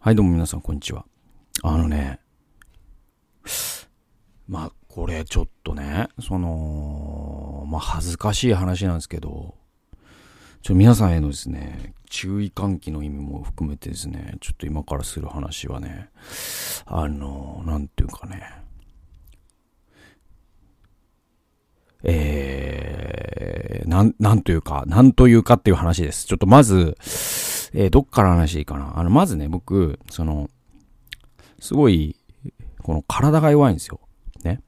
はい、どうも皆さん、こんにちは。あのね、まあ、これちょっとね、その、まあ、恥ずかしい話なんですけど、ちょ皆さんへのですね、注意喚起の意味も含めてですね、ちょっと今からする話はね、あの、なんていうかね、えー、なん、なんというか、なんというかっていう話です。ちょっとまず、えー、どっから話していいかな？あの、まずね、僕、その、すごい、この体が弱いんですよ。ね。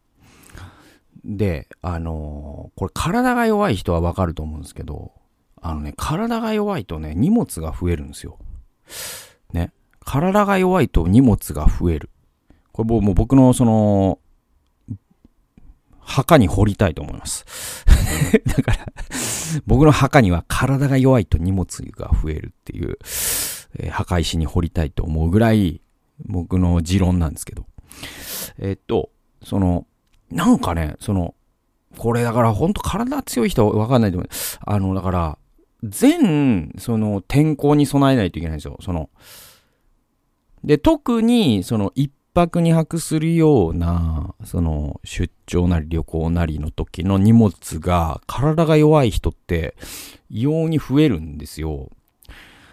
で、あのー、これ体が弱い人はわかると思うんですけど、あのね、体が弱いとね、荷物が増えるんですよ。ね。体が弱いと荷物が増える。これもう僕のその、墓に掘りたいと思います。だから、僕の墓には体が弱いと荷物が増えるっていう、えー、墓石に掘りたいと思うぐらい、僕の持論なんですけど。えー、っと、その、なんかね、その、これだからほんと体強い人はわかんないと思う。あの、だから、全、その、天候に備えないといけないんですよ。その、で、特に、その、一泊二泊するような、その、出張なり旅行なりの時の荷物が、体が弱い人って、異様に増えるんですよ。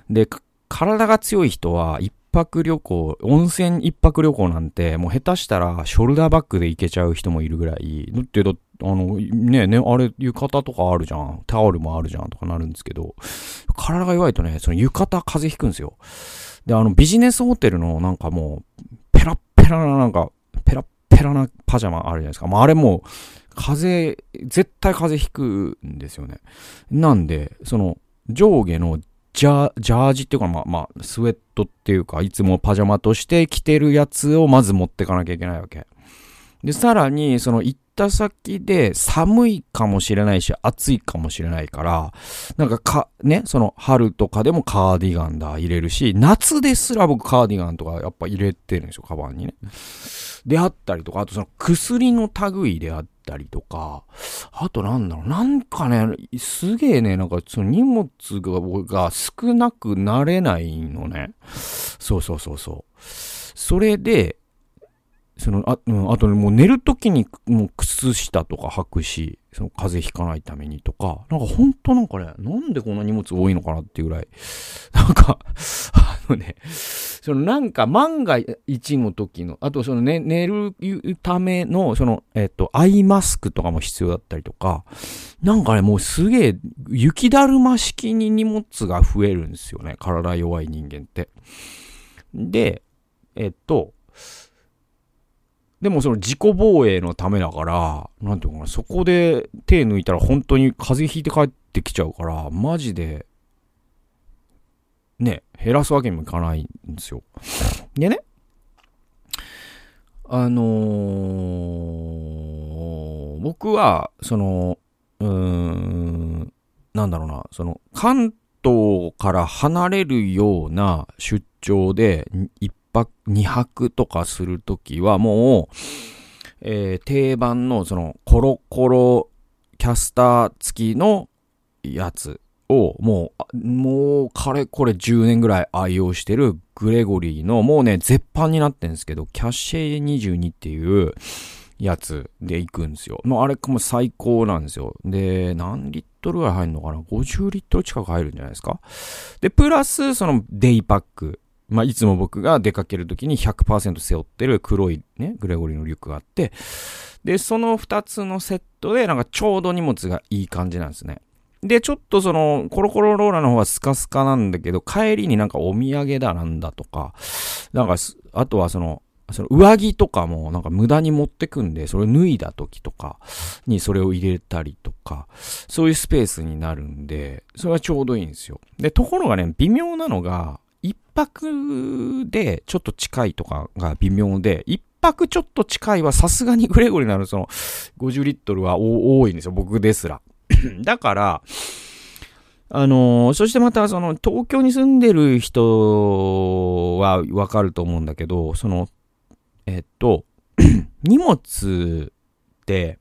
で、体が強い人は、一泊旅行、温泉一泊旅行なんて、もう下手したら、ショルダーバッグで行けちゃう人もいるぐらい、だって、だあの、ねね、あれ、浴衣とかあるじゃん。タオルもあるじゃんとかなるんですけど、体が弱いとね、その浴衣風邪ひくんですよ。で、あの、ビジネスホテルのなんかもう、ペラッペラななんか、ペラペラなパジャマあるじゃないですか。まあ、あれもう、風、絶対風邪ひくんですよね。なんで、その、上下のジャージっていうか、まあ、まあ、スウェットっていうか、いつもパジャマとして着てるやつをまず持ってかなきゃいけないわけ。で、さらに、その行った先で寒いかもしれないし、暑いかもしれないから、なんかか、ね、その春とかでもカーディガンだ入れるし、夏ですら僕カーディガンとかやっぱ入れてるんですよ、カバンにね。であったりとか、あとその薬の類であったりとか、あとなんだろう、なんかね、すげえね、なんかその荷物が僕が少なくなれないのね。そうそうそうそう。それで、その、あ、うん、あとね、もう寝るときに、もう靴下とか履くし、その風邪ひかないためにとか、なんかほんとなんかね、なんでこんな荷物多いのかなっていうぐらい、なんか、あのね、そのなんか万が一の時の、あとそのね、寝るための、その、えっと、アイマスクとかも必要だったりとか、なんかね、もうすげえ、雪だるま式に荷物が増えるんですよね、体弱い人間って。で、えっと、でもその自己防衛のためだから、なんていうかな、そこで手抜いたら本当に風邪ひいて帰ってきちゃうから、マジで、ね、減らすわけにもいかないんですよ。でね、あのー、僕は、その、うーん、なんだろうな、その、関東から離れるような出張で、一泊、2泊とかするときはもう、えー、定番のそのコロコロキャスター付きのやつをもう、もう、かれこれ10年ぐらい愛用してるグレゴリーの、もうね、絶版になってんですけど、キャッシェ22っていうやつで行くんですよ。もうあれも最高なんですよ。で、何リットルぐらい入るのかな ?50 リットル近く入るんじゃないですか？で、プラス、そのデイパック。まあ、いつも僕が出かけるときに100%背負ってる黒いね、グレゴリーのリュックがあって、で、その2つのセットで、なんかちょうど荷物がいい感じなんですね。で、ちょっとその、コロコロローラの方はスカスカなんだけど、帰りになんかお土産だなんだとか、なんか、あとはその、その上着とかもなんか無駄に持ってくんで、それ脱いだ時とかにそれを入れたりとか、そういうスペースになるんで、それはちょうどいいんですよ。で、ところがね、微妙なのが、一泊でちょっと近いとかが微妙で、一泊ちょっと近いはさすがにグレゴリーなるその50リットルは多いんですよ、僕ですら。だから、あのー、そしてまたその東京に住んでる人はわかると思うんだけど、その、えっと、荷物って、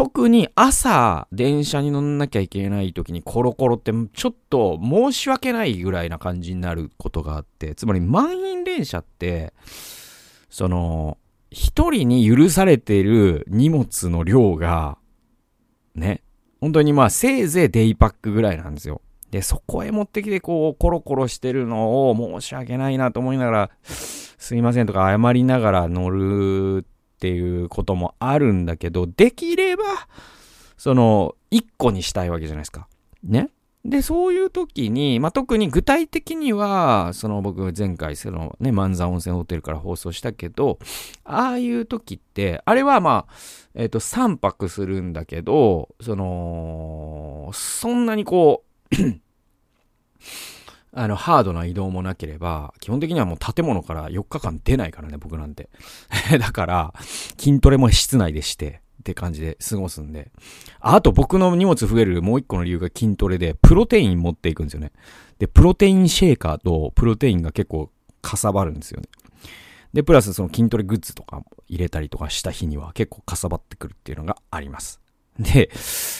特に朝、電車に乗んなきゃいけない時にコロコロってちょっと申し訳ないぐらいな感じになることがあって、つまり満員電車って、その、一人に許されている荷物の量が、ね、本当にまあせいぜいデイパックぐらいなんですよ。で、そこへ持ってきてこう、コロコロしてるのを申し訳ないなと思いながら、すいませんとか謝りながら乗るっていうこともあるんだけど、できれば、その、一個にしたいわけじゃないですか。ね。で、そういう時に、まあ、特に具体的には、その僕前回、そのね、万座温泉ホテルから放送したけど、ああいう時って、あれはまあ、えっ、ー、と、3泊するんだけど、その、そんなにこうあの、ハードな移動もなければ、基本的にはもう建物から4日間出ないからね、僕なんて。だから、筋トレも室内でして、って感じで過ごすんで。あと僕の荷物増えるもう一個の理由が筋トレで、プロテイン持っていくんですよね。で、プロテインシェーカーとプロテインが結構かさばるんですよね。で、プラスその筋トレグッズとか入れたりとかした日には結構かさばってくるっていうのがあります。で、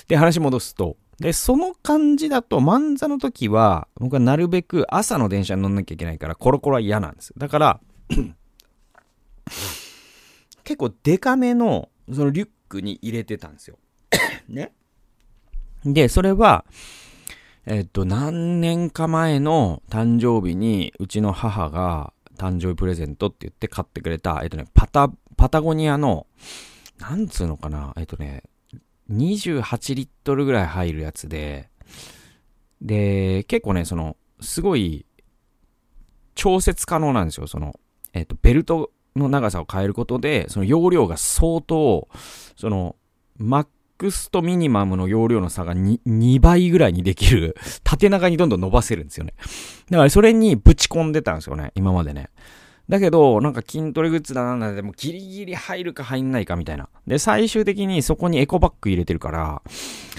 で、話戻すと、で、その感じだと、漫座の時は、僕はなるべく朝の電車に乗んなきゃいけないから、コロコロは嫌なんです。だから、結構デカめの、そのリュックに入れてたんですよ。ね。で、それは、えっと、何年か前の誕生日に、うちの母が誕生日プレゼントって言って買ってくれた、えっとね、パタ、パタゴニアの、なんつうのかな、えっとね、28リットルぐらい入るやつで、で、結構ね、その、すごい、調節可能なんですよ。その、えっ、と、ベルトの長さを変えることで、その容量が相当、その、マックスとミニマムの容量の差が 2, 2倍ぐらいにできる、縦長にどんどん伸ばせるんですよね。だからそれにぶち込んでたんですよね、今までね。だけど、なんか筋トレグッズだなんだでもギリギリ入るか入んないかみたいな。で、最終的にそこにエコバッグ入れてるから、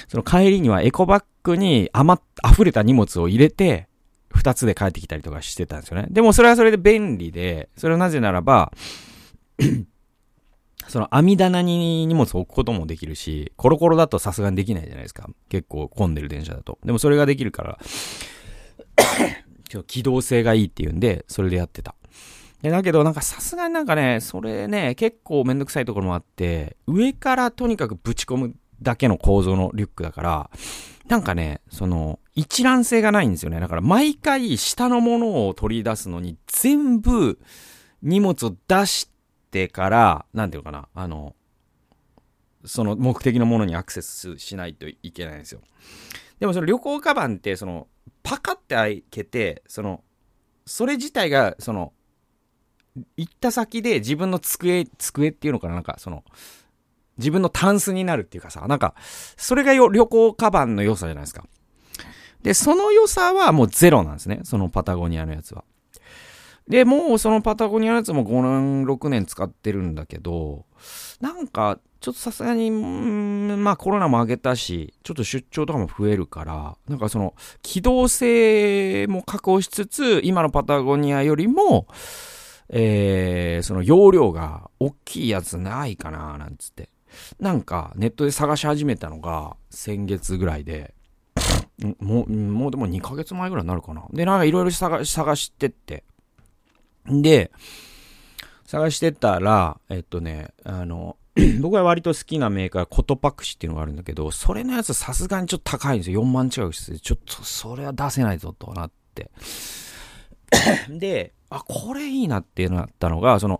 その帰りにはエコバッグに余、溢れた荷物を入れて、二つで帰ってきたりとかしてたんですよね。でもそれはそれで便利で、それはなぜならば、その網棚に荷物を置くこともできるし、コロコロだとさすがにできないじゃないですか。結構混んでる電車だと。でもそれができるから、機動性がいいっていうんで、それでやってた。で、だけどなんかさすがになんかね、それね、結構めんどくさいところもあって、上からとにかくぶち込むだけの構造のリュックだから、なんかね、その、一覧性がないんですよね。だから毎回下のものを取り出すのに全部荷物を出してから、なんていうのかな、あの、その目的のものにアクセスしないといけないんですよ。でもその旅行カバンって、その、パカって開けて、その、それ自体が、その、行った先で自分の机、机っていうのかな？なんかその、自分のタンスになるっていうかさ、なんか、それがよ旅行カバンの良さじゃないですか。で、その良さはもうゼロなんですね。そのパタゴニアのやつは。で、もうそのパタゴニアのやつも5年、6年使ってるんだけど、なんか、ちょっとさすがに、まあコロナも上げたし、ちょっと出張とかも増えるから、なんかその、機動性も確保しつつ、今のパタゴニアよりも、えー、その容量が大きいやつないかななんつって。なんかネットで探し始めたのが先月ぐらいで、もう、もうでも2ヶ月前ぐらいになるかな。で、なんかいろいろ探してって。で、探してたら、えっとね、あの、僕は割と好きなメーカー、コトパクシっていうのがあるんだけど、それのやつさすがにちょっと高いんですよ。4万近くして、ちょっとそれは出せないぞとなって。で、あ、これいいなってなったのが、その、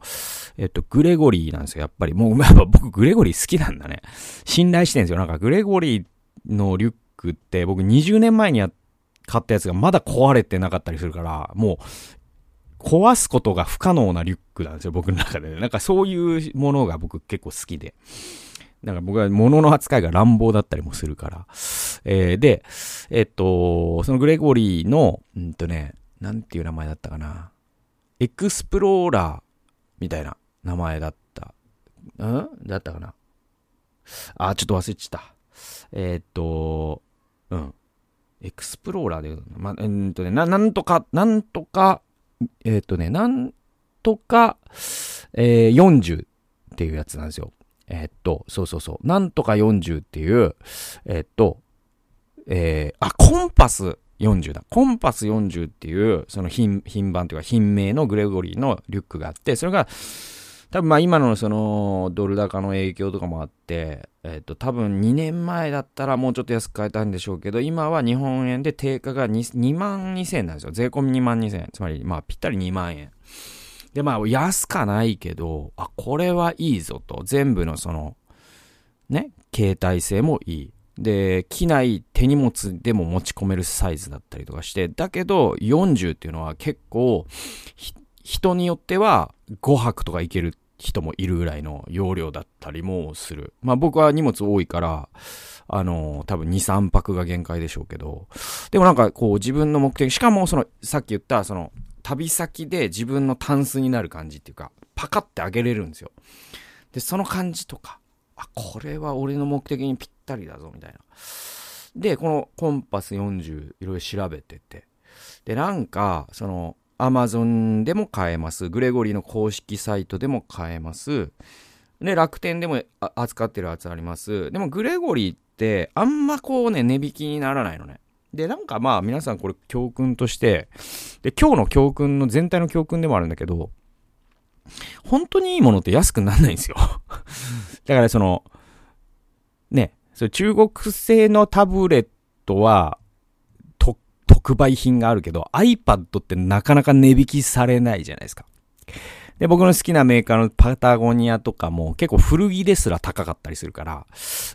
えっと、グレゴリーなんですよ、やっぱり。もう、やっぱ僕、グレゴリー好きなんだね。信頼してるんですよ。なんか、グレゴリーのリュックって、僕20年前にや買ったやつがまだ壊れてなかったりするから、もう、壊すことが不可能なリュックなんですよ、僕の中で、ね。なんかそういうものが僕結構好きで。なんか僕は物の扱いが乱暴だったりもするから。えー、で、えっと、そのグレゴリーの、うんとね、なんていう名前だったかな。エクスプローラーみたいな名前だった。ん？だったかな？あ、ちょっと忘れちゃった。えー、っと、うん。エクスプローラーで、まえー、っとね、な、なんとか、なんとか、えー、っとね、なんとか、えー、40っていうやつなんですよ。えー、っと、そうそうそう。なんとか40っていう、えー、っと、えー、あ、コンパス40だ。コンパス40っていう、その品、品番というか品名のグレゴリーのリュックがあって、それが、多分まあ今のそのドル高の影響とかもあって、えっ、と多分2年前だったらもうちょっと安く買えたんでしょうけど、今は日本円で定価が 2, 2万2000円なんですよ。税込み2万2000円。つまりまあぴったり2万円。でまあ安かないけど、あ、これはいいぞと。全部のその、ね、携帯性もいい。で、機内手荷物でも持ち込めるサイズだったりとかして、だけど40っていうのは結構、人によっては5泊とか行ける人もいるぐらいの容量だったりもする。まあ僕は荷物多いから、あの、多分2、3泊が限界でしょうけど、でもなんかこう自分の目的、しかもその、さっき言ったその、旅先で自分のタンスになる感じっていうか、パカってあげれるんですよ。で、その感じとか、あ、これは俺の目的にぴっったりだぞ、みたいな。で、このコンパス40いろいろ調べてて、で、なんか、その、アマゾンでも買えます。グレゴリーの公式サイトでも買えます。で、楽天でも扱ってるやつあります。でも、グレゴリーって、あんまこうね、値引きにならないのね。で、なんかまあ、皆さんこれ教訓として、で、今日の教訓の全体の教訓でもあるんだけど、本当にいいものって安くならないんですよ。だからその、ね、そ中国製のタブレットは、特売品があるけど、iPad ってなかなか値引きされないじゃないですか。で、僕の好きなメーカーのパタゴニアとかも結構古着ですら高かったりするから、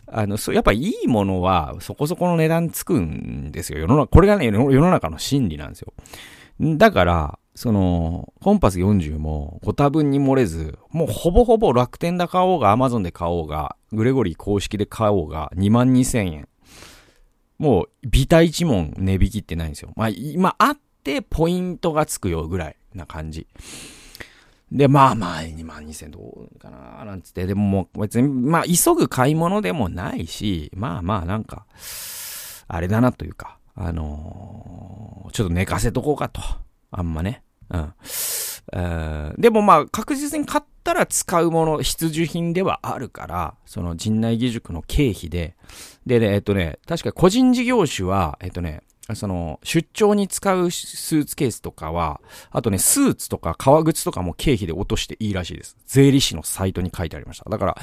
あの、そう、やっぱいいものはそこそこの値段つくんですよ。世の中、これがね、世の中の真理なんですよ。だから、その、コンパス40もご多分に漏れず、もうほぼほぼ楽天で買おうが、アマゾンで買おうが、グレゴリー公式で買おうが、2万2000円。もう、ビタ一問値引きってないんですよ。まあ、今あってポイントがつくよぐらいな感じ。で、まあまあ、2万2000どうかななんつって、でももう別に、まあ、急ぐ買い物でもないし、まあまあ、なんか、あれだなというか、あのー、ちょっと寝かせとこうかと。あんまね。でもまあ、確実に買ったら使うもの、必需品ではあるから、その陣内義塾の経費で、でね、えっとね、確か個人事業主は、えっとね、その、出張に使うスーツケースとかは、あとね、スーツとか革靴とかも経費で落としていいらしいです。税理士のサイトに書いてありました。だから、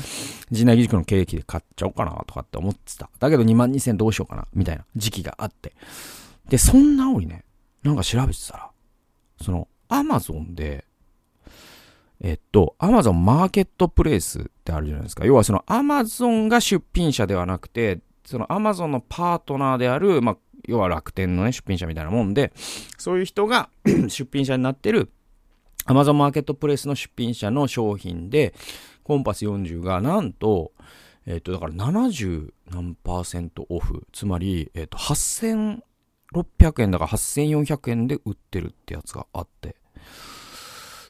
陣内義塾の経費で買っちゃおうかなとかって思ってた。だけど2万2000どうしようかな、みたいな時期があって。で、そんな折ね、なんか調べてたら、その、アマゾンで、えっと、アマゾンマーケットプレイスってあるじゃないですか。要はそのアマゾンが出品者ではなくて、そのアマゾンのパートナーである、まあ、要は楽天のね、出品者みたいなもんで、そういう人が 出品者になってる、アマゾンマーケットプレイスの出品者の商品で、コンパス40がなんと、えっ、と、だから70何パーセントオフ。つまり、えっ、と、8000 600円だから8400円で売ってるってやつがあって。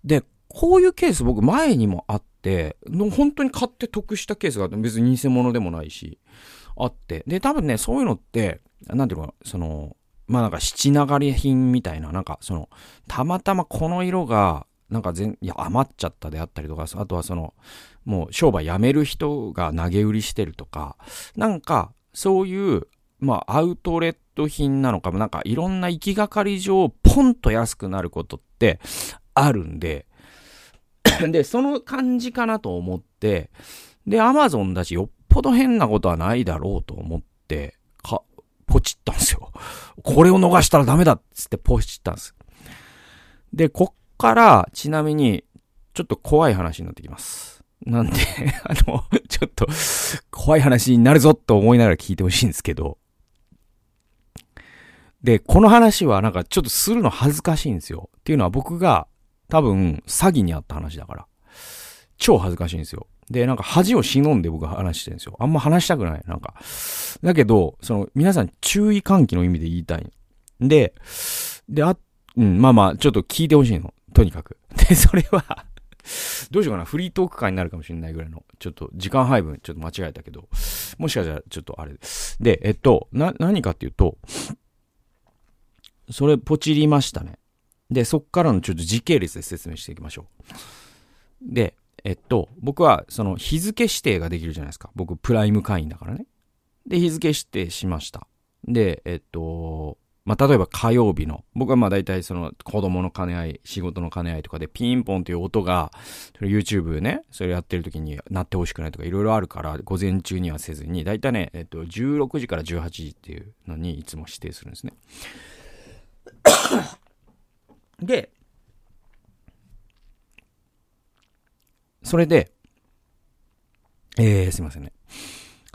で、こういうケース僕前にもあって、本当に買って得したケースがあって、別に偽物でもないし、あって。で、多分ね、そういうのって、なんていうのかその、まあなんか七流れ品みたいな、なんかその、たまたまこの色が、なんか全、いや、余っちゃったであったりとか、あとはその、もう商売やめる人が投げ売りしてるとか、なんか、そういう、まあ、アウトレット品なのかも、なんかいろんな行きがかり上、ポンと安くなることってあるんで、で、その感じかなと思って、で、アマゾンだし、よっぽど変なことはないだろうと思って、か、ポチったんですよ。これを逃したらダメだっつってポチったんです。で、こっから、ちなみに、ちょっと怖い話になってきます。なんで、あの、ちょっと、怖い話になるぞと思いながら聞いてほしいんですけど、で、この話はなんかちょっとするの恥ずかしいんですよ。っていうのは僕が多分詐欺にあった話だから。超恥ずかしいんですよ。で、なんか恥を忍んで僕が話してるんですよ。あんま話したくない。なんか。だけど、その、皆さん注意喚起の意味で言いたい。で、で、あ、うん、まあまあ、ちょっと聞いてほしいの。とにかく。で、それはどうしようかな。フリートーク会になるかもしれないぐらいの、ちょっと時間配分、ちょっと間違えたけど、もしかしたらちょっとあれで。えっと、な、何かっていうと、それポチりましたね。で、そっからのちょっと時系列で説明していきましょう。で、えっと、僕はその日付指定ができるじゃないですか。僕プライム会員だからね。で、日付指定しました。で、えっと、まあ、例えば火曜日の、僕はまあ大体その子供の兼ね合い、仕事の兼ね合いとかでピンポンという音が、YouTube ね、それやってる時になってほしくないとかいろいろあるから、午前中にはせずに、大体ね、えっと、16時から18時っていうのにいつも指定するんですね。で、それで、えー、すいませんね。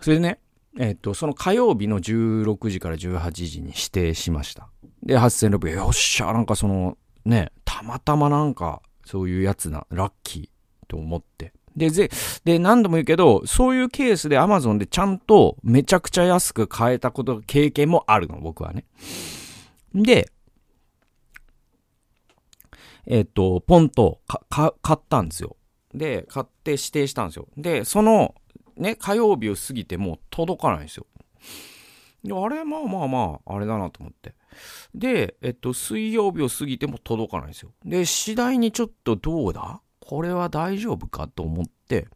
それでね、えっ、と、その火曜日の16時から18時に指定しました。で、8600よっしゃ、なんかその、ね、たまたまなんか、そういうやつな、ラッキーと思って。で、で、で、何度も言うけど、そういうケースで Amazon でちゃんとめちゃくちゃ安く買えたこと、経験もあるの、僕はね。で、えっ、と、ポンと、か、買ったんですよ。で、買って指定したんですよ。で、その、ね、火曜日を過ぎても届かないんですよ。で、あれ、まあまあまあ、あれだなと思って。で、えっと、水曜日を過ぎても届かないんですよ。で、次第にちょっとどうだ？これは大丈夫かと思って、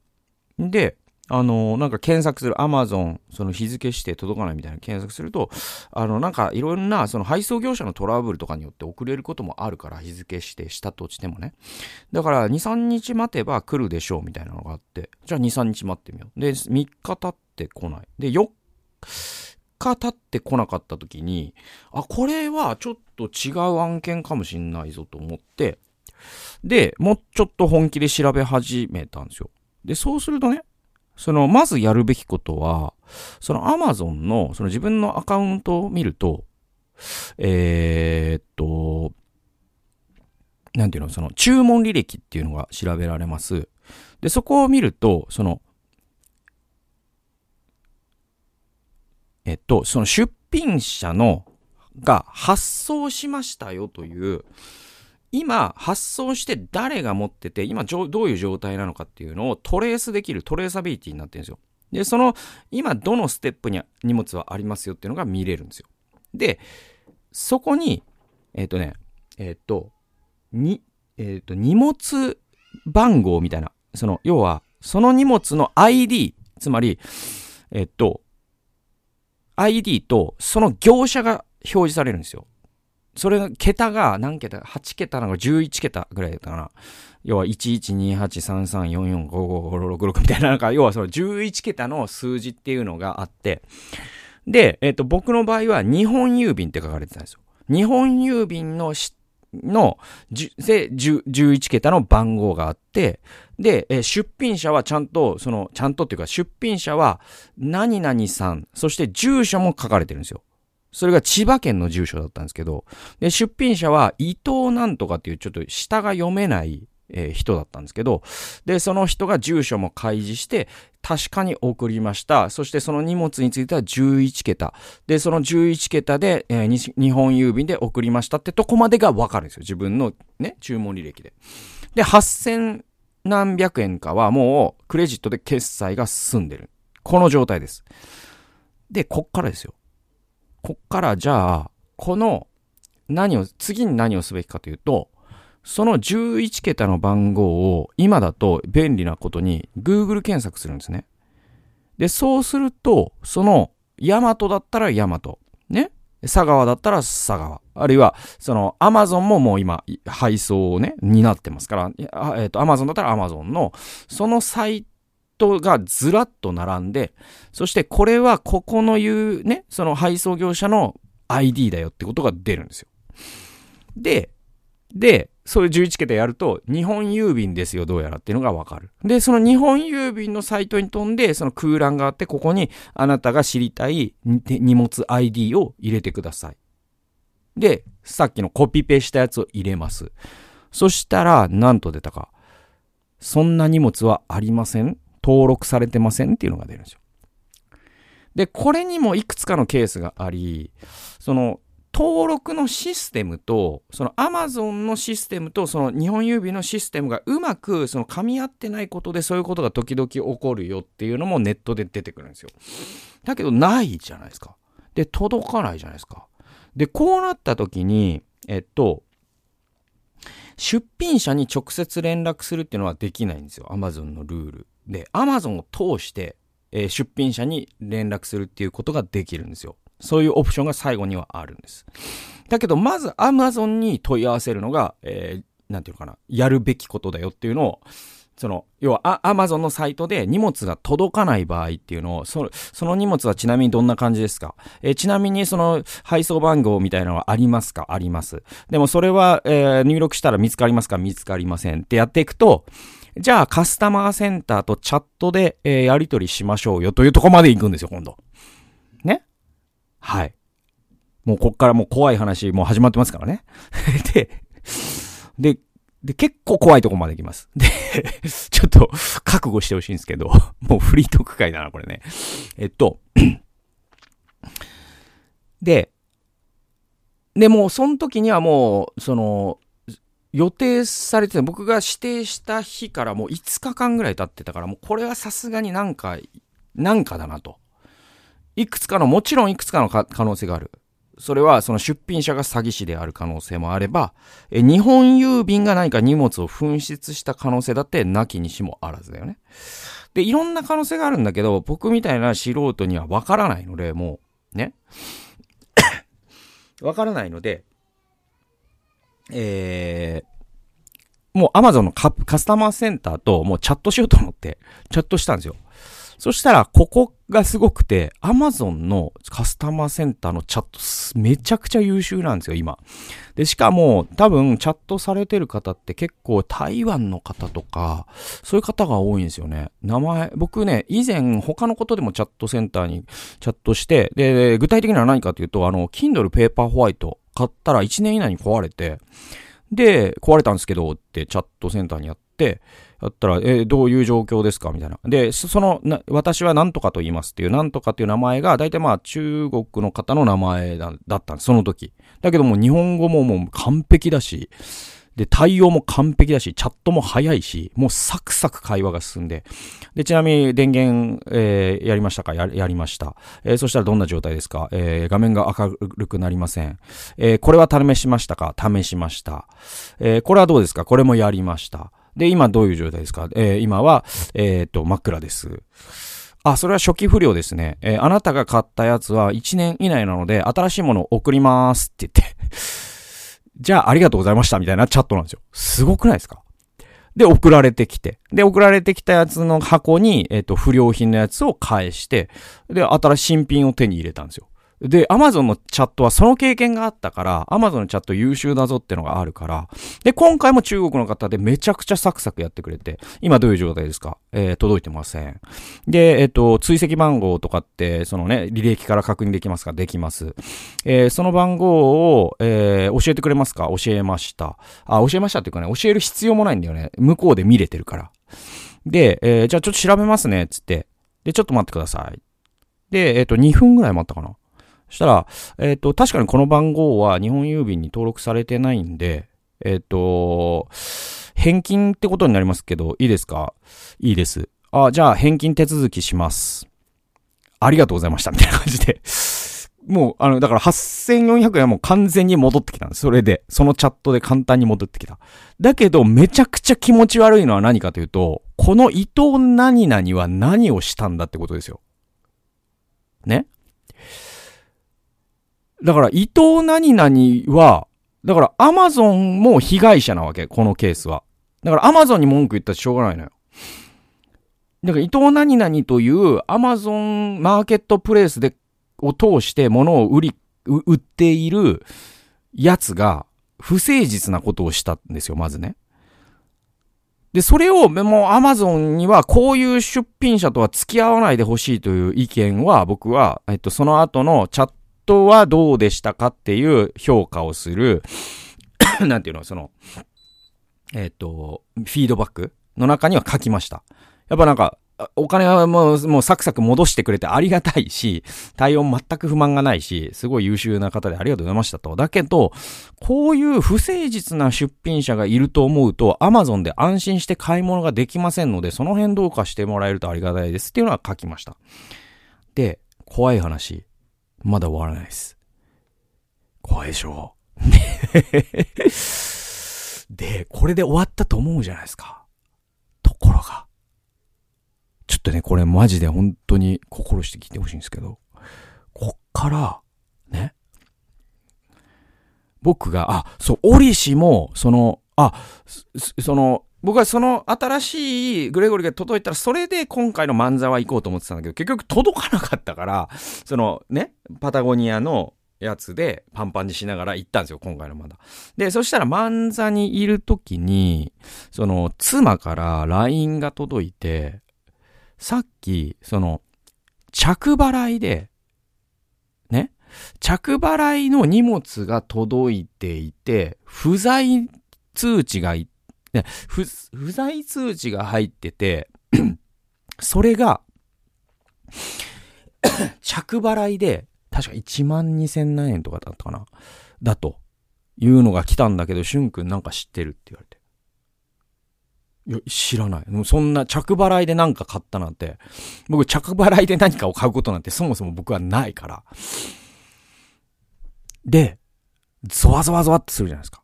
で、あの、なんか検索する Amazon、その日付指定届かないみたいな検索すると、あの、なんかいろんな、その配送業者のトラブルとかによって遅れることもあるから、日付指定したとしてもね。だから、2、3日待てば来るでしょうみたいなのがあって、じゃあ2、3日待ってみよう。で、3日経ってこない。で、4日経ってこなかった時に、あ、これはちょっと違う案件かもしんないぞと思って、で、もうちょっと本気で調べ始めたんですよ。で、そうするとね、その、まずやるべきことは、その Amazon の、その自分のアカウントを見ると、えー、っと、なんていうの、その注文履歴っていうのが調べられます。で、そこを見ると、その、えっと、その出品者の、が発送しましたよという、今発送して誰が持ってて、今どういう状態なのかっていうのをトレースできるトレーサビリティになってるんですよ。で、その、今どのステップに荷物はありますよっていうのが見れるんですよ。で、そこに、えっ、ー、とね、えっ、ー、と、に、えっ、ー、と、荷物番号みたいな、その、要は、その荷物の ID、つまり、えっと、ID とその業者が表示されるんですよ。それが、桁が何桁 ?8 桁なのか11桁ぐらいだったかな。要は、112833445556みたいな、なんか、要はその11桁の数字っていうのがあって、で、えっ、ー、と、僕の場合は日本郵便って書かれてたんですよ。日本郵便のしの、で、11桁の番号があって、で、え出品者はちゃんと、その、ちゃんとっていうか、出品者は、何々さん、そして住所も書かれてるんですよ。それが千葉県の住所だったんですけど、で、出品者は伊藤なんとかっていうちょっと下が読めないえー、人だったんですけど、で、その人が住所も開示して、確かに送りました。そしてその荷物については11桁。で、その11桁で、えー、日本郵便で送りましたってとこまでがわかるんですよ。自分のね、注文履歴で。で、8000何百円かはもうクレジットで決済が済んでる。この状態です。で、こっからですよ。こっからじゃあ、この何を、次に何をすべきかというと、その11桁の番号を今だと便利なことに Google 検索するんですね。で、そうすると、そのヤマトだったらヤマト。ね？佐川だったら佐川。あるいは、その、アマゾンももう今、配送をね、担ってますから、えっ、ー、と、アマゾンだったらアマゾンの、そのサイトがずらっと並んで、そしてこれはここの言うね、その配送業者の ID だよってことが出るんですよ。で、で、そういう11桁やると、日本郵便ですよ、どうやらっていうのがわかる。で、その日本郵便のサイトに飛んで、その空欄があって、ここにあなたが知りたい荷物 ID を入れてください。で、さっきのコピペしたやつを入れます。そしたら、なんと出たか。そんな荷物はありません登録されてませんっていうのが出るんですよ。で、これにもいくつかのケースがあり、その、登録のシステムと、その Amazon のシステムと、その日本郵便のシステムがうまく、その噛み合ってないことでそういうことが時々起こるよっていうのもネットで出てくるんですよ。だけどないじゃないですか。で、届かないじゃないですか。で、こうなった時に、えっと、出品者に直接連絡するっていうのはできないんですよ。アマゾンのルール。で、アマゾンを通して、えー、出品者に連絡するっていうことができるんですよ。そういうオプションが最後にはあるんです。だけど、まずアマゾンに問い合わせるのが、えー、なんていうのかな、やるべきことだよっていうのを、その、要は、アマゾンのサイトで荷物が届かない場合っていうのを、その、その荷物はちなみにどんな感じですか？えちなみにその配送番号みたいなのはありますか？あります。でもそれは、えー、入力したら見つかりますか？見つかりませんってやっていくと、じゃあカスタマーセンターとチャットで、えー、やり取りしましょうよというとこまで行くんですよ、今度。ね？はい。もうこっからもう怖い話もう始まってますからね。で、で、で、結構怖いとこまで行きます。で、ちょっと覚悟してほしいんですけど、もうフリートーク会だな、これね。えっと、で、で、もうその時にはもう、その、予定されて僕が指定した日からもう5日間ぐらい経ってたから、もうこれはさすがになんか、なんかだなと。いくつかの、もちろんいくつかの可能性がある。それはその出品者が詐欺師である可能性もあれば、え日本郵便が何か荷物を紛失した可能性だってなきにしもあらずだよね。で、いろんな可能性があるんだけど、僕みたいな素人にはわからないので、もう、ね。わからないので、えー、もう Amazon のカスタマーセンターともうチャットしようと思って、チャットしたんですよ。そしたら、ここがすごくて、Amazon のカスタマーセンターのチャット、めちゃくちゃ優秀なんですよ、今。で、しかも、多分、チャットされてる方って結構台湾の方とか、そういう方が多いんですよね。名前、僕ね、以前、他のことでもチャットセンターにチャットして、で、具体的には何かというと、あの、Kindle Paper White 買ったら1年以内に壊れて、で、壊れたんですけど、ってチャットセンターにやって、だったら、え、どういう状況ですか？みたいな。で、そのな、私は何とかと言いますっていう、何とかっていう名前が、大体まあ中国の方の名前だったんです、その時。だけども日本語ももう完璧だし、で、対応も完璧だし、チャットも早いし、もうサクサク会話が進んで。で、ちなみに電源、えー、やりましたか？ややりました。えー、そしたらどんな状態ですか？えー、画面が明るくなりません。えー、これは試しましたか？試しました。えー、これはどうですか？これもやりました。で、今どういう状態ですか？えー、今は、えっ、と、真っ暗です。あ、それは初期不良ですね。えー、あなたが買ったやつは1年以内なので、新しいものを送りますって言って じゃあありがとうございましたみたいなチャットなんですよ。すごくないですか？で、送られてきて。で、送られてきたやつの箱に、えっ、と、不良品のやつを返して、で、新しい新品を手に入れたんですよ。で、アマゾンのチャットはその経験があったから、アマゾンのチャット優秀だぞってのがあるから、で、今回も中国の方でめちゃくちゃサクサクやってくれて、今どういう状態ですか？えー、届いてません。で、えっ、と、追跡番号とかって、そのね、履歴から確認できますか？できます。えー、その番号を、え、教えてくれますか？教えました。あ、教えましたっていうかね、教える必要もないんだよね。向こうで見れてるから。で、えー、じゃあちょっと調べますね、つって。で、ちょっと待ってください。で、えっ、と、2分ぐらい待ったかな。そしたら、えっ、ー、と、確かにこの番号は日本郵便に登録されてないんで、えっ、ー、と、返金ってことになりますけど、いいですか？いいです。あ、じゃあ返金手続きします。ありがとうございました、みたいな感じで。もう、あの、だから8400円はもう完全に戻ってきたんです。それで、そのチャットで簡単に戻ってきた。だけど、めちゃくちゃ気持ち悪いのは何かというと、この伊藤何々は何をしたんだってことですよ。ね？だから、伊藤何々は、だからアマゾンも被害者なわけ、このケースは。だからアマゾンに文句言ったらしょうがないのよ。だから伊藤何々というアマゾンマーケットプレイスで、を通して物を売り、売っているやつが不誠実なことをしたんですよ、まずね。で、それを、もうアマゾンにはこういう出品者とは付き合わないでほしいという意見は僕は、えっと、その後のチャットはどうでしたかっていう評価をする なんていうの、その、えっ、ー、と、フィードバックの中には書きました。やっぱなんか、お金はもう、もうサクサク戻してくれてありがたいし、対応全く不満がないし、すごい優秀な方でありがとうございましたと。だけど、こういう不誠実な出品者がいると思うと、Amazon で安心して買い物ができませんので、その辺どうかしてもらえるとありがたいですっていうのは書きました。で、怖い話。まだ終わらないです。怖いでしょ？で、これで終わったと思うじゃないですか。ところが。ちょっとね、これマジで本当に心して聞いてほしいんですけど、こっから、ね。僕が、あ、そう、折しも、その、あ、その、僕はその新しいグレゴリが届いたら、それで今回の漫才は行こうと思ってたんだけど、結局届かなかったから、そのね、パタゴニアのやつでパンパンにしながら行ったんですよ、今回のまだ。で、そしたら漫才にいる時に、その妻から LINE が届いて、さっき、その、着払いで、ね、着払いの荷物が届いていて、不在通知が不、不在通知が入ってて、それが、着払いで、確か1万2000何円とかだったかなだと、いうのが来たんだけど、しゅんくんなんか知ってるって言われて。いや、知らない。もうそんな着払いで何か買ったなんて、僕着払いで何かを買うことなんてそもそも僕はないから。で、ゾワゾワゾワってするじゃないですか。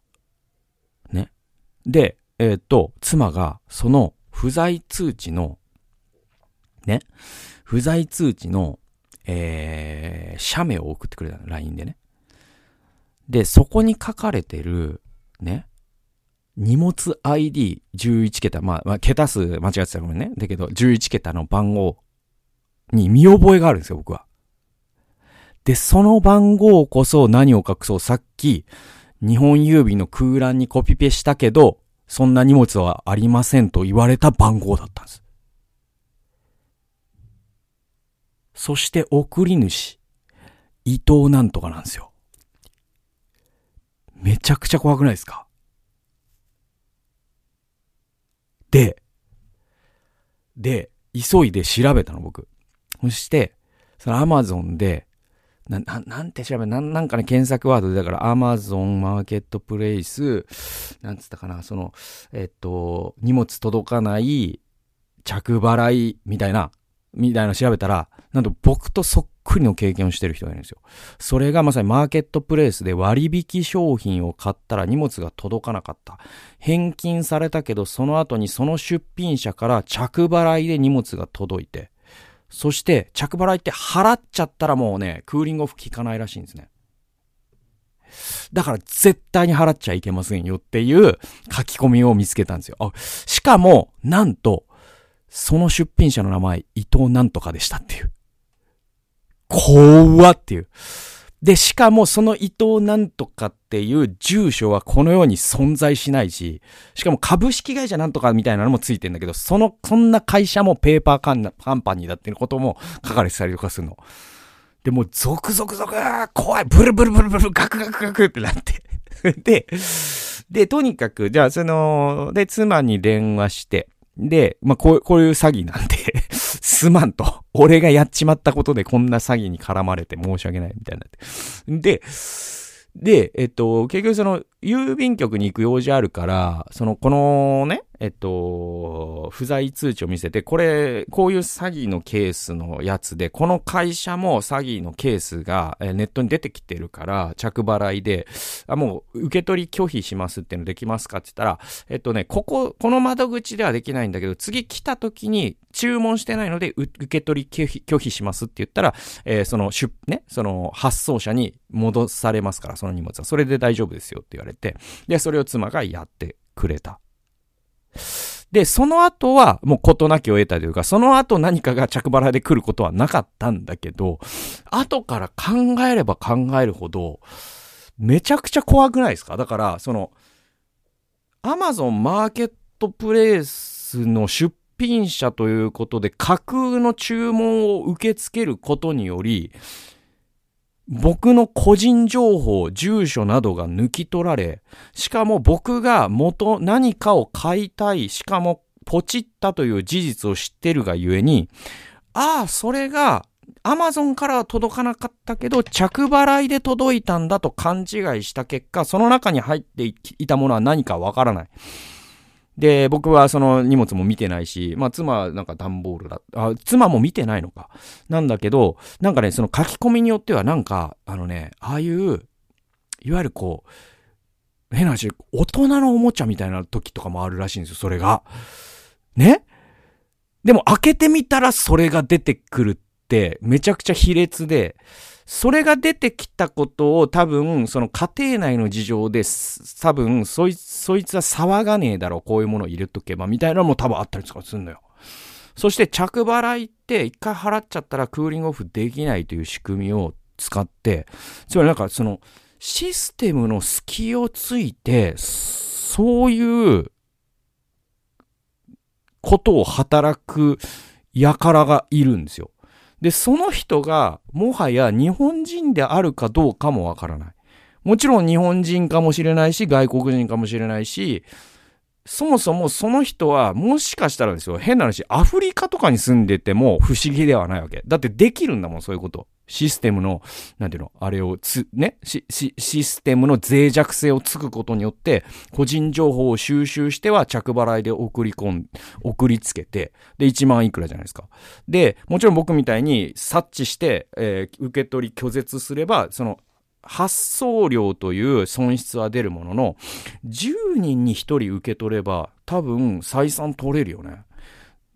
ね。で、えっ、ー、と、妻がその不在通知の、ね、不在通知の、えー、写メを送ってくれたの、LINE でね。で、そこに書かれてる、ね、荷物 ID11 桁、まあ、まあ、桁数間違ってたらごめんね。だけど、11桁の番号に見覚えがあるんですよ、僕は。で、その番号こそ何を隠そうさっき、日本郵便の空欄にコピペしたけど、そんな荷物はありませんと言われた番号だったんです。そして送り主、伊藤なんとかなんですよ。めちゃくちゃ怖くないですか？で、で、急いで調べたの僕。そして、そのアマゾンでな、ななんて調べな、なんかね、検索ワードで、だから、アマゾンマーケットプレイス、なんつったかな、その、えっと、荷物届かない着払いみたいな、みたいな調べたら、なんと僕とそっくりの経験をしてる人がいるんですよ。それがまさにマーケットプレイスで割引商品を買ったら荷物が届かなかった。返金されたけど、その後にその出品者から着払いで荷物が届いて、そして、着払いって払っちゃったらもうね、クーリングオフ効かないらしいんですね。だから絶対に払っちゃいけませんよっていう書き込みを見つけたんですよ。あしかも、なんと、その出品者の名前、伊藤なんとかでしたっていう。こーわっていう。で、しかもその伊藤なんとかっていう住所はこの世に存在しないし、しかも株式会社なんとかみたいなのもついてんだけど、その、そんな会社もペーパーカンカンパニーだっていうことも書かれてたりとかするの。で、もうゾクゾクゾク、怖い、ブルブルブルブル、ガクガクガクってなって。で、で、とにかく、じゃあその、で、妻に電話して、で、まあ、こう、こういう詐欺なんですまんと。俺がやっちまったことでこんな詐欺に絡まれて申し訳ないみたいになって。で、で、えっと、結局その、郵便局に行く用事あるから、その、このね、えっと、不在通知を見せて、これ、こういう詐欺のケースのやつで、この会社も詐欺のケースがネットに出てきてるから、着払いで、あ、もう受け取り拒否しますっていうのできますかって言ったら、えっとね、ここ、この窓口ではできないんだけど、次来た時に注文してないので、受け取り拒否拒否しますって言ったら、えー、その、出、ね、その発送者に戻されますから、その荷物は。それで大丈夫ですよって言われて、で、それを妻がやってくれた。で、その後はもう事なきを得たというか、その後何かが着払いで来ることはなかったんだけど、後から考えれば考えるほど、めちゃくちゃ怖くないですか？だから、その、アマゾンマーケットプレイスの出品者ということで架空の注文を受け付けることにより、僕の個人情報、住所などが抜き取られ、しかも僕が元何かを買いたい、しかもポチったという事実を知ってるがゆえに、ああ、それがアマゾンからは届かなかったけど、着払いで届いたんだと勘違いした結果、その中に入っていたものは何かわからない。で、僕はその荷物も見てないし、まあ妻なんか段ボールだ。あ、妻も見てないのか。なんだけど、なんかね、その書き込みによってはなんか、あのね、ああいう、いわゆるこう、変な話、大人のおもちゃみたいな時とかもあるらしいんですよ、それが。ね？でも開けてみたらそれが出てくるってめちゃくちゃ卑劣で、それが出てきたことを多分、その家庭内の事情で、多分、そいつ、そいつは騒がねえだろう、こういうものを入れとけば、みたいなのも多分あったりとかするのよ。そして着払いって一回払っちゃったらクーリングオフできないという仕組みを使って、つまりなんかそのシステムの隙をついて、そういうことを働く輩がいるんですよ。で、その人がもはや日本人であるかどうかもわからない。もちろん日本人かもしれないし、外国人かもしれないし、そもそもその人はもしかしたらですよ、変な話、アフリカとかに住んでても不思議ではないわけ。だってできるんだもん、そういうこと。システムの、なんていうの、あれをつ、ね、システムの脆弱性をつくことによって、個人情報を収集しては着払いで送り込ん、送りつけて、で、1万いくらじゃないですか。で、もちろん僕みたいに察知して、えー、受け取り拒絶すれば、その、発送料という損失は出るものの、10人に1人受け取れば、多分採算取れるよね。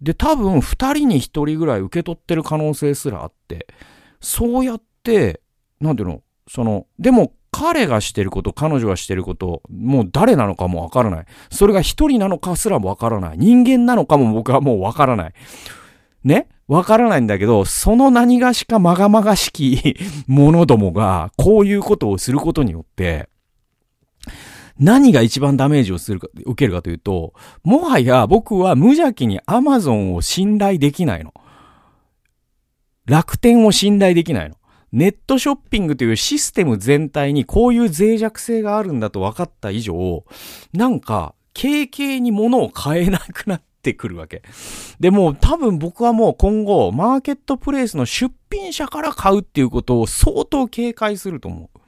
で、多分2人に1人ぐらい受け取ってる可能性すらあって、そうやって、なんていうの、その、でも彼がしてること、彼女がしてること、もう誰なのかもわからない。それが一人なのかすらもわからない。人間なのかも僕はもうわからない。ね？わからないんだけど、その何がしかまがまがしき者どもが、こういうことをすることによって、何が一番ダメージをするか、受けるかというと、もはや僕は無邪気にアマゾンを信頼できないの。楽天を信頼できないの。ネットショッピングというシステム全体にこういう脆弱性があるんだと分かった以上、なんか、軽々に物を買えなくなってくるわけ。でも多分僕はもう今後、マーケットプレイスの出品者から買うっていうことを相当警戒すると思う。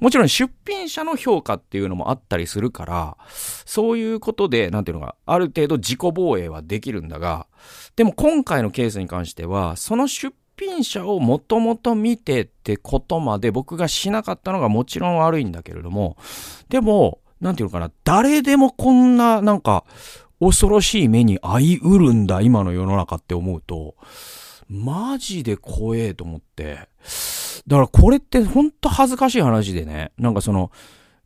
もちろん出品者の評価っていうのもあったりするから、そういうことで、なんていうのか、ある程度自己防衛はできるんだが、でも今回のケースに関しては、その出品品者をもともと見てってことまで僕がしなかったのがもちろん悪いんだけれども、でも、なんていうのかな、誰でもこんな、なんか、恐ろしい目に遭いうるんだ、今の世の中って思うと、マジで怖えと思って。だからこれってほんと恥ずかしい話でね、なんかその、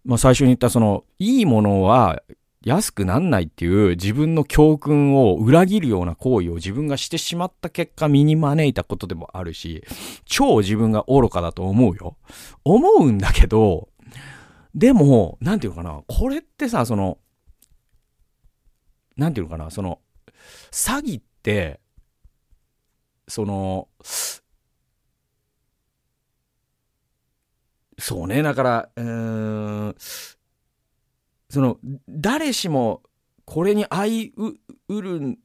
まあ最初に言ったその、いいものは安くなんないっていう自分の教訓を裏切るような行為を自分がしてしまった結果身に招いたことでもあるし、超自分が愚かだと思うよ。思うんだけど、でも、なんていうのかな、これってさ、その、なんていうのかな、その、詐欺って、その、そうね、だから、うーん、その、誰しもこれに相ううるん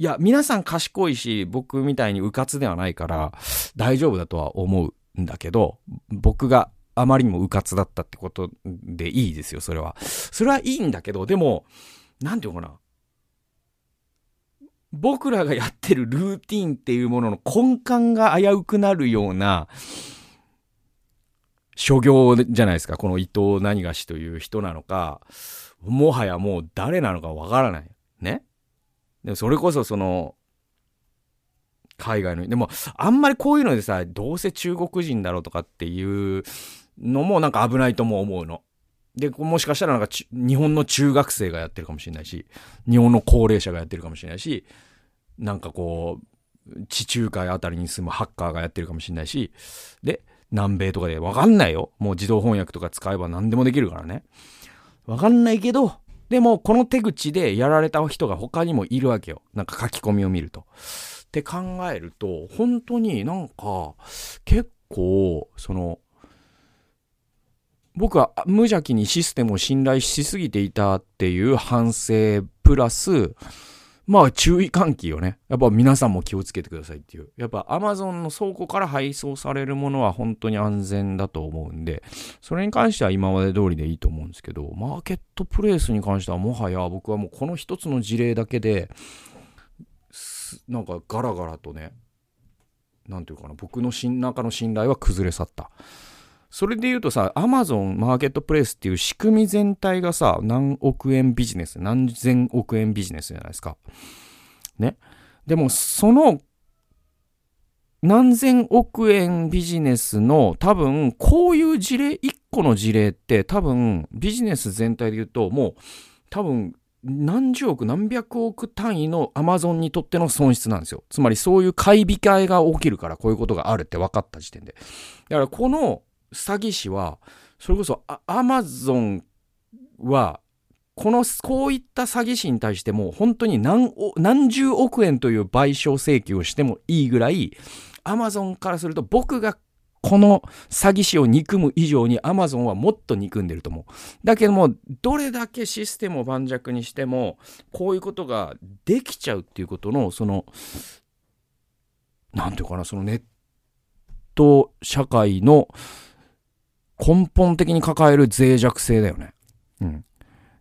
いや、皆さん賢いし、僕みたいに迂闊ではないから大丈夫だとは思うんだけど、僕があまりにも迂闊だったってことでいいですよ、それは。それはいいんだけど、でも、なんていうのかな。僕らがやってるルーティンっていうものの根幹が危うくなるような、諸行じゃないですか。この伊藤何がしという人なのか、もはやもう誰なのかわからない。ね。でもそれこそその、海外の、でも、あんまりこういうのでさ、どうせ中国人だろうとかっていうのもなんか危ないとも思うの。で、もしかしたらなんか日本の中学生がやってるかもしれないし、日本の高齢者がやってるかもしれないし、なんかこう、地中海あたりに住むハッカーがやってるかもしれないし、で、南米とかでわかんないよ。もう自動翻訳とか使えば何でもできるからね。わかんないけど、でもこの手口でやられた人が他にもいるわけよ。なんか書き込みを見ると。って考えると、本当になんか結構、その、僕は無邪気にシステムを信頼しすぎていたっていう反省プラス、まあ注意喚起よね。やっぱ皆さんも気をつけてくださいっていう。やっぱ Amazon の倉庫から配送されるものは本当に安全だと思うんで、それに関しては今まで通りでいいと思うんですけど、マーケットプレイスに関してはもはや僕はもうこの一つの事例だけで、なんかガラガラとね、なんていうかな、僕の中の信頼は崩れ去った。それで言うとさ、アマゾンマーケットプレイスっていう仕組み全体がさ、何億円ビジネス、何千億円ビジネスじゃないですか。ね。でも、その、何千億円ビジネスの多分、こういう事例、一個の事例って多分、ビジネス全体で言うと、もう、多分、何十億、何百億単位のアマゾンにとっての損失なんですよ。つまりそういう買い控えが起きるからこういうことがあるって分かった時点で。だからこの詐欺師は、それこそアマゾンは、この、こういった詐欺師に対しても本当に何、何十億円という賠償請求をしてもいいぐらい、アマゾンからすると僕がこの詐欺師を憎む以上にアマゾンはもっと憎んでると思う。だけども、どれだけシステムを盤石にしても、こういうことができちゃうっていうことの、その、なんていうかな、そのネット社会の根本的に抱える脆弱性だよね。うん。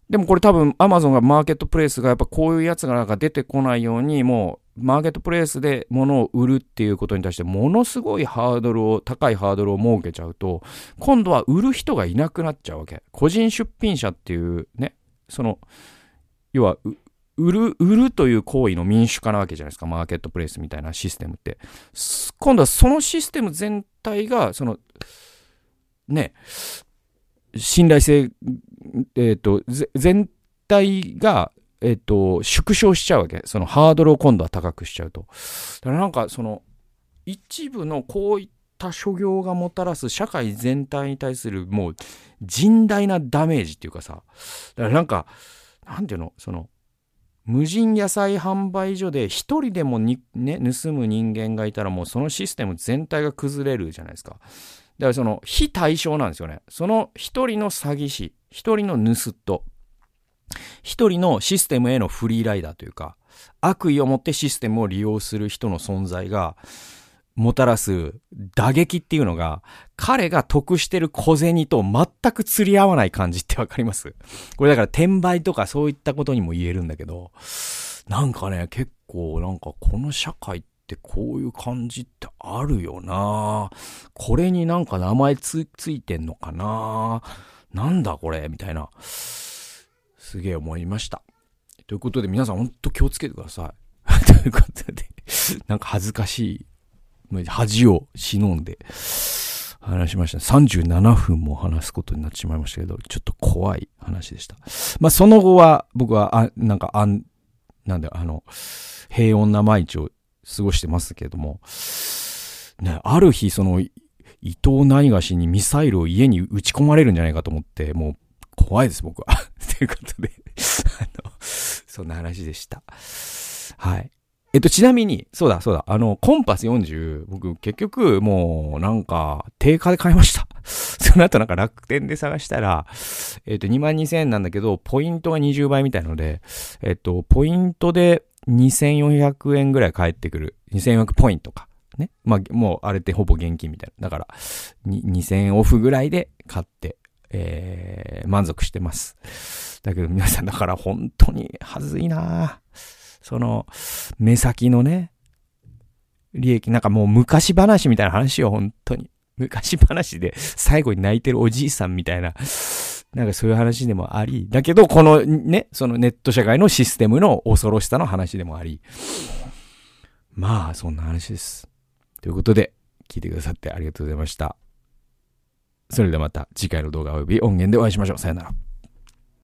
でもこれ多分 Amazon がマーケットプレイスがやっぱこういうやつがなんか出てこないようにもうマーケットプレイスで物を売るっていうことに対してものすごいハードルを高いハードルを設けちゃうと今度は売る人がいなくなっちゃうわけ個人出品者っていうねその要は売る売るという行為の民主化なわけじゃないですかマーケットプレイスみたいなシステムって今度はそのシステム全体がそのね信頼性えっ、ー、と、全体が、えっ、ー、と、縮小しちゃうわけ。そのハードルを今度は高くしちゃうと。だからなんかその、一部のこういった諸行がもたらす社会全体に対するもう甚大なダメージっていうかさ、だからなんか、なんていうの、その、無人野菜販売所で一人でもに、ね、盗む人間がいたらもうそのシステム全体が崩れるじゃないですか。だからその非対称なんですよね。その一人の詐欺師、一人の盗っ人、一人のシステムへのフリーライダーというか、悪意を持ってシステムを利用する人の存在が、もたらす打撃っていうのが、彼が得してる小銭と全く釣り合わない感じってわかります？これだから転売とかそういったことにも言えるんだけど、なんかね、結構なんかこの社会ってこういう感じってあるよなこれになんか名前つついてんのかななんだこれみたいな、すげえ思いました。ということで皆さんほんと気をつけてください。ということで、なんか恥ずかしい、恥を忍んで話しました。37分も話すことになってしまいましたけど、ちょっと怖い話でした。まあその後は僕は、あ、なんか、あん、なんだ、あの、平穏な毎日を過ごしてますけれども、ね、ある日その伊藤何がしにミサイルを家に撃ち込まれるんじゃないかと思って、もう怖いです、僕は。ということであの、そんな話でした。はい。えっと、ちなみに、そうだ、そうだ、あの、コンパス40、僕、結局、もう、なんか、定価で買いました。その後なんか楽天で探したら、えっと、2万2000円なんだけど、ポイントが20倍みたいので、えっと、ポイントで2400円ぐらい返ってくる。2400ポイントか。ね。まあ、もうあれってほぼ現金みたいな。だから、2000円オフぐらいで買って、えー、満足してます。だけど皆さんだから本当にはずいなぁその、目先のね、利益、なんかもう昔話みたいな話よ、本当に。昔話で最後に泣いてるおじいさんみたいな、なんかそういう話でもあり、だけどこのね、そのネット社会のシステムの恐ろしさの話でもあり、まあそんな話です。ということで、聞いてくださってありがとうございました。それではまた次回の動画及び音源でお会いしましょう。さよなら。